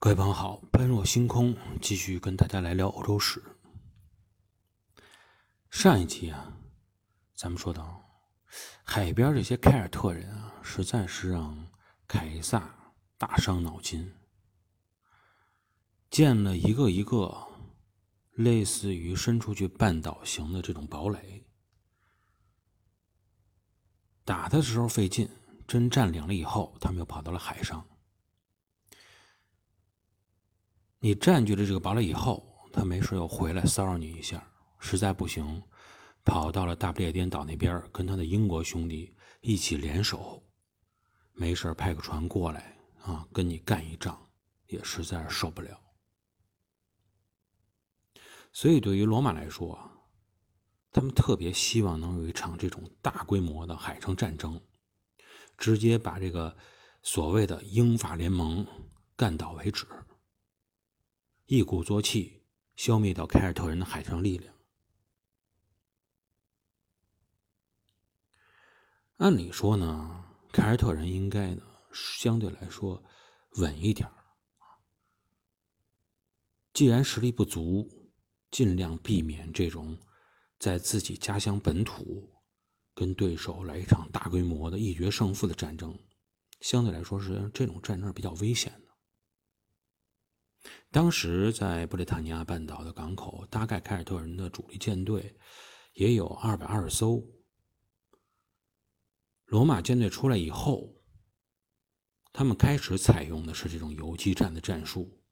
各位朋友好，般若星空继续跟大家来聊欧洲史。上一集啊，咱们说到海边这些凯尔特人啊，实在是让凯撒大伤脑筋，建了一个一个类似于伸出去半岛型的这种堡垒，打的时候费劲，真占领了以后，他们又跑到了海上。你占据了这个堡垒以后，他没事又回来骚扰你一下，实在不行，跑到了大不列颠岛那边，跟他的英国兄弟一起联手，没事派个船过来啊，跟你干一仗，也实在是受不了。所以对于罗马来说，他们特别希望能有一场这种大规模的海上战争，直接把这个所谓的英法联盟干倒为止。一鼓作气消灭掉凯尔特人的海上力量。按理说呢，凯尔特人应该呢相对来说稳一点既然实力不足，尽量避免这种在自己家乡本土跟对手来一场大规模的一决胜负的战争，相对来说是这种战争比较危险的。当时在布列塔尼亚半岛的港口，大概凯尔特人的主力舰队也有二百二十艘。罗马舰队出来以后，他们开始采用的是这种游击战的战术，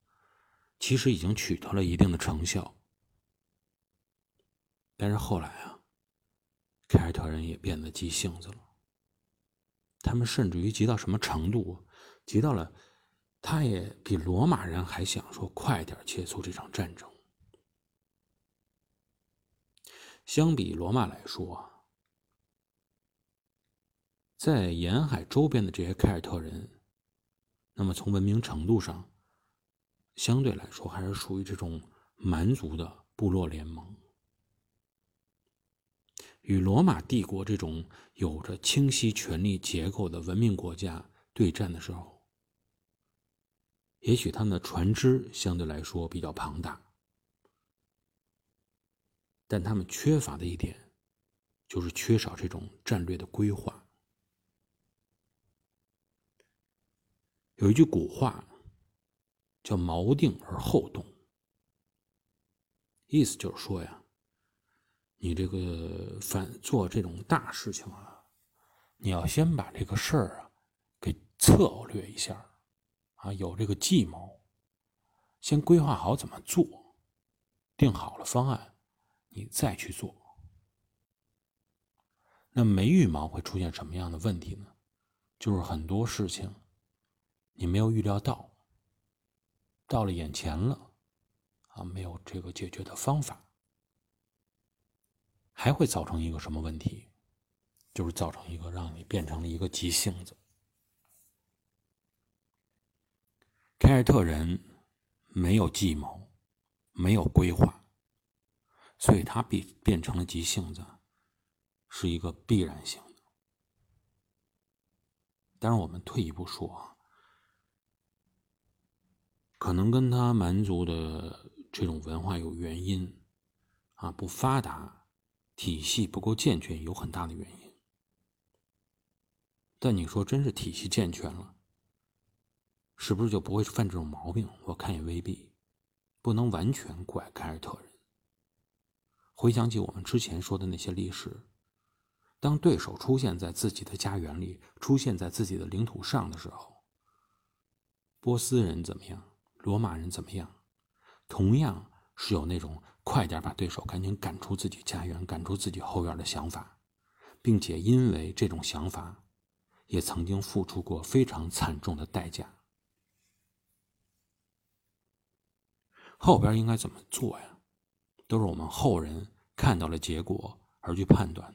其实已经取得了一定的成效。但是后来啊，凯尔特人也变得急性子了，他们甚至于急到什么程度？急到了。他也比罗马人还想说快点结束这场战争。相比罗马来说，在沿海周边的这些凯尔特人，那么从文明程度上，相对来说还是属于这种蛮族的部落联盟。与罗马帝国这种有着清晰权力结构的文明国家对战的时候。也许他们的船只相对来说比较庞大，但他们缺乏的一点，就是缺少这种战略的规划。有一句古话，叫“锚定而后动”，意思就是说呀，你这个反做这种大事情啊，你要先把这个事儿啊给策略一下。啊，有这个计谋，先规划好怎么做，定好了方案，你再去做。那没预谋会出现什么样的问题呢？就是很多事情你没有预料到，到了眼前了，啊，没有这个解决的方法，还会造成一个什么问题？就是造成一个让你变成了一个急性子。凯尔特人没有计谋，没有规划，所以他变变成了急性子，是一个必然性的。但是我们退一步说啊，可能跟他蛮族的这种文化有原因，啊，不发达，体系不够健全，有很大的原因。但你说真是体系健全了？是不是就不会犯这种毛病？我看也未必，不能完全怪凯尔特人。回想起我们之前说的那些历史，当对手出现在自己的家园里，出现在自己的领土上的时候，波斯人怎么样？罗马人怎么样？同样是有那种快点把对手赶紧赶出自己家园、赶出自己后院的想法，并且因为这种想法，也曾经付出过非常惨重的代价。后边应该怎么做呀？都是我们后人看到了结果而去判断。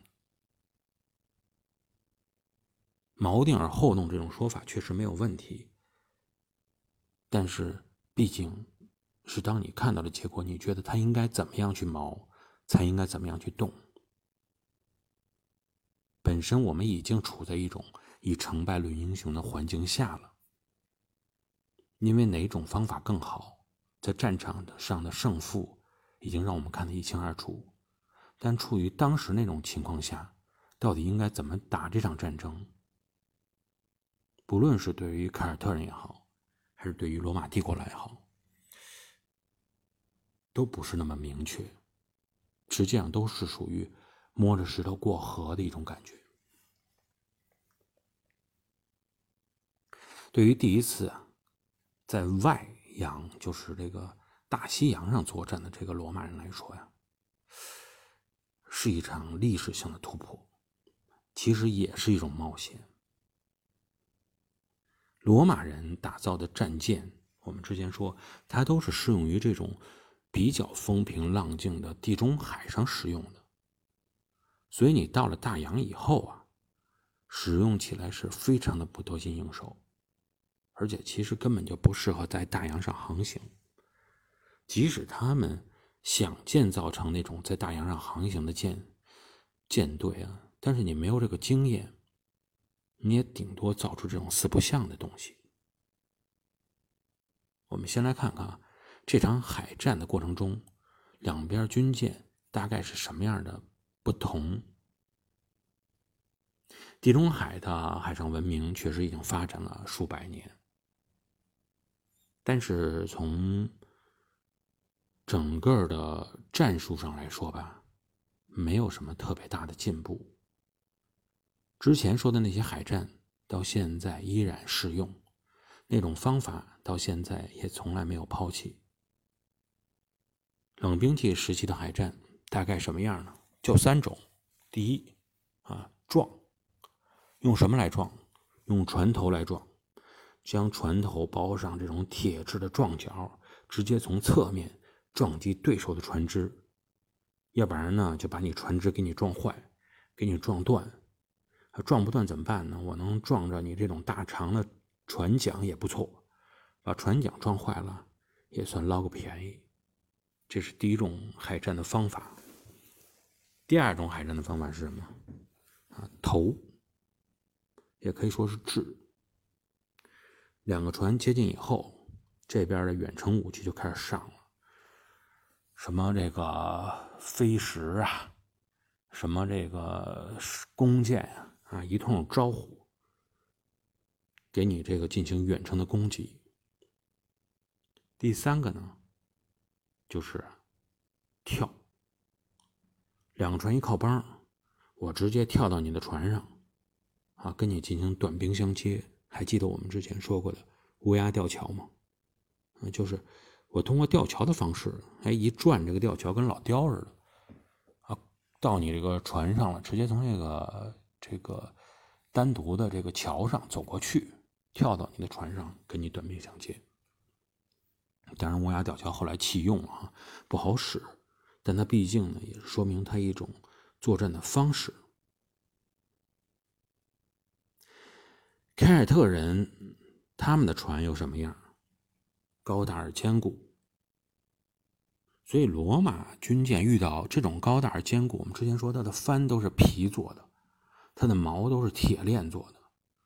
锚定而后动这种说法确实没有问题，但是毕竟是当你看到了结果，你觉得他应该怎么样去锚，才应该怎么样去动。本身我们已经处在一种以成败论英雄的环境下了，因为哪种方法更好，在战场上的胜负已经让我们看得一清二楚。但处于当时那种情况下，到底应该怎么打这场战争？不论是对于凯尔特人也好，还是对于罗马帝国来也好，都不是那么明确。实际上都是属于摸着石头过河的一种感觉。对于第一次，在外洋，就是这个大西洋上作战的这个罗马人来说呀，是一场历史性的突破，其实也是一种冒险。罗马人打造的战舰，我们之前说，它都是适用于这种比较风平浪静的地中海上使用的，所以你到了大洋以后啊，使用起来是非常的不得心应手。而且其实根本就不适合在大洋上航行。即使他们想建造成那种在大洋上航行的舰舰队啊，但是你没有这个经验，你也顶多造出这种四不像的东西。我们先来看看这场海战的过程中，两边军舰大概是什么样的不同。地中海的海上文明确实已经发展了数百年。但是从整个的战术上来说吧，没有什么特别大的进步。之前说的那些海战到现在依然适用，那种方法到现在也从来没有抛弃。冷兵器时期的海战大概什么样呢？就三种：第一，啊撞，用什么来撞？用船头来撞。将船头包上这种铁质的撞角，直接从侧面撞击对手的船只，要不然呢，就把你船只给你撞坏，给你撞断。撞不断怎么办呢？我能撞着你这种大长的船桨也不错，把船桨撞坏了也算捞个便宜。这是第一种海战的方法。第二种海战的方法是什么？啊，投，也可以说是掷。两个船接近以后，这边的远程武器就开始上了，什么这个飞石啊，什么这个弓箭啊，啊，一通招呼，给你这个进行远程的攻击。第三个呢，就是跳，两个船一靠帮，我直接跳到你的船上，啊，跟你进行短兵相接。还记得我们之前说过的乌鸦吊桥吗？嗯，就是我通过吊桥的方式，哎，一转这个吊桥跟老雕似的，啊，到你这个船上了，直接从这个这个单独的这个桥上走过去，跳到你的船上跟你短兵相接。当然，乌鸦吊桥后来弃用了啊，不好使，但它毕竟呢，也是说明它一种作战的方式。凯尔特人他们的船又什么样？高大而坚固。所以罗马军舰遇到这种高大而坚固，我们之前说它的帆都是皮做的，它的锚都是铁链做的，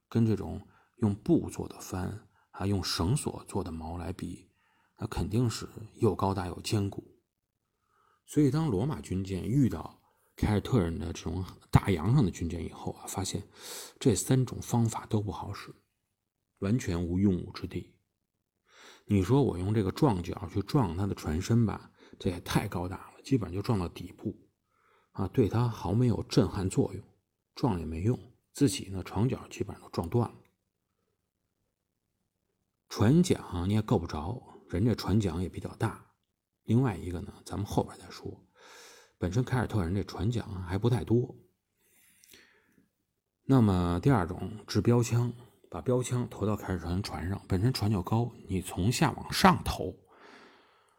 跟这种用布做的帆还，用绳索做的锚来比，那肯定是又高大又坚固。所以当罗马军舰遇到凯尔特人的这种大洋上的军舰以后啊，发现这三种方法都不好使，完全无用武之地。你说我用这个撞角去撞他的船身吧，这也太高大了，基本上就撞到底部，啊，对他毫没有震撼作用，撞也没用，自己呢床角基本上都撞断了。船桨你也够不着，人家船桨也比较大。另外一个呢，咱们后边再说。本身凯尔特人这船桨还不太多，那么第二种掷标枪，把标枪投到凯尔特人船上，本身船就高，你从下往上投，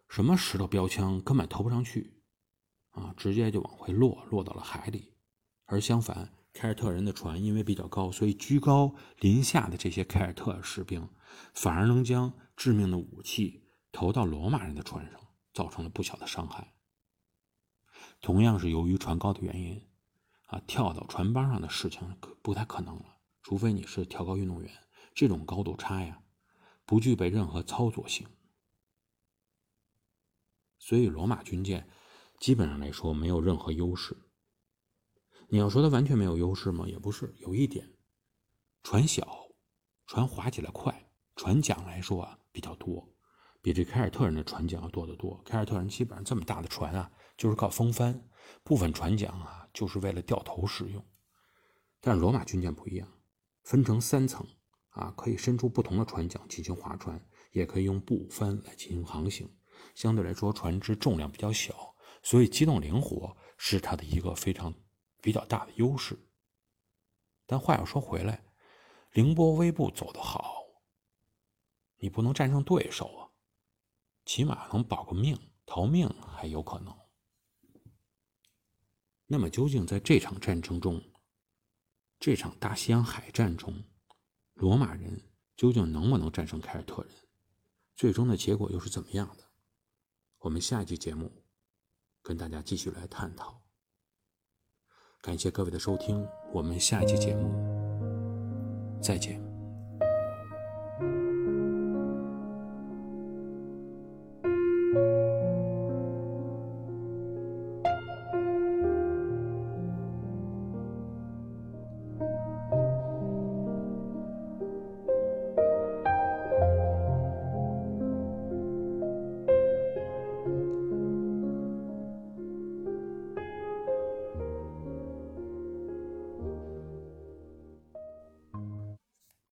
什么石头标枪根本投不上去，啊，直接就往回落，落到了海里。而相反，凯尔特人的船因为比较高，所以居高临下的这些凯尔特士兵，反而能将致命的武器投到罗马人的船上，造成了不小的伤害。同样是由于船高的原因，啊，跳到船帮上的事情可不太可能了，除非你是跳高运动员。这种高度差呀，不具备任何操作性。所以，罗马军舰基本上来说没有任何优势。你要说它完全没有优势吗？也不是，有一点，船小，船划起来快，船桨来说啊比较多，比这凯尔特人的船桨要多得多。凯尔特人基本上这么大的船啊，就是靠风帆，部分船桨啊就是为了掉头使用。但是罗马军舰不一样，分成三层啊，可以伸出不同的船桨进行划船，也可以用布帆来进行航行。相对来说，船只重量比较小，所以机动灵活是它的一个非常。比较大的优势，但话又说回来，凌波微步走得好，你不能战胜对手啊，起码能保个命，逃命还有可能。那么究竟在这场战争中，这场大西洋海战中，罗马人究竟能不能战胜凯尔特人？最终的结果又是怎么样的？我们下一期节目跟大家继续来探讨。感谢各位的收听，我们下一期节目再见。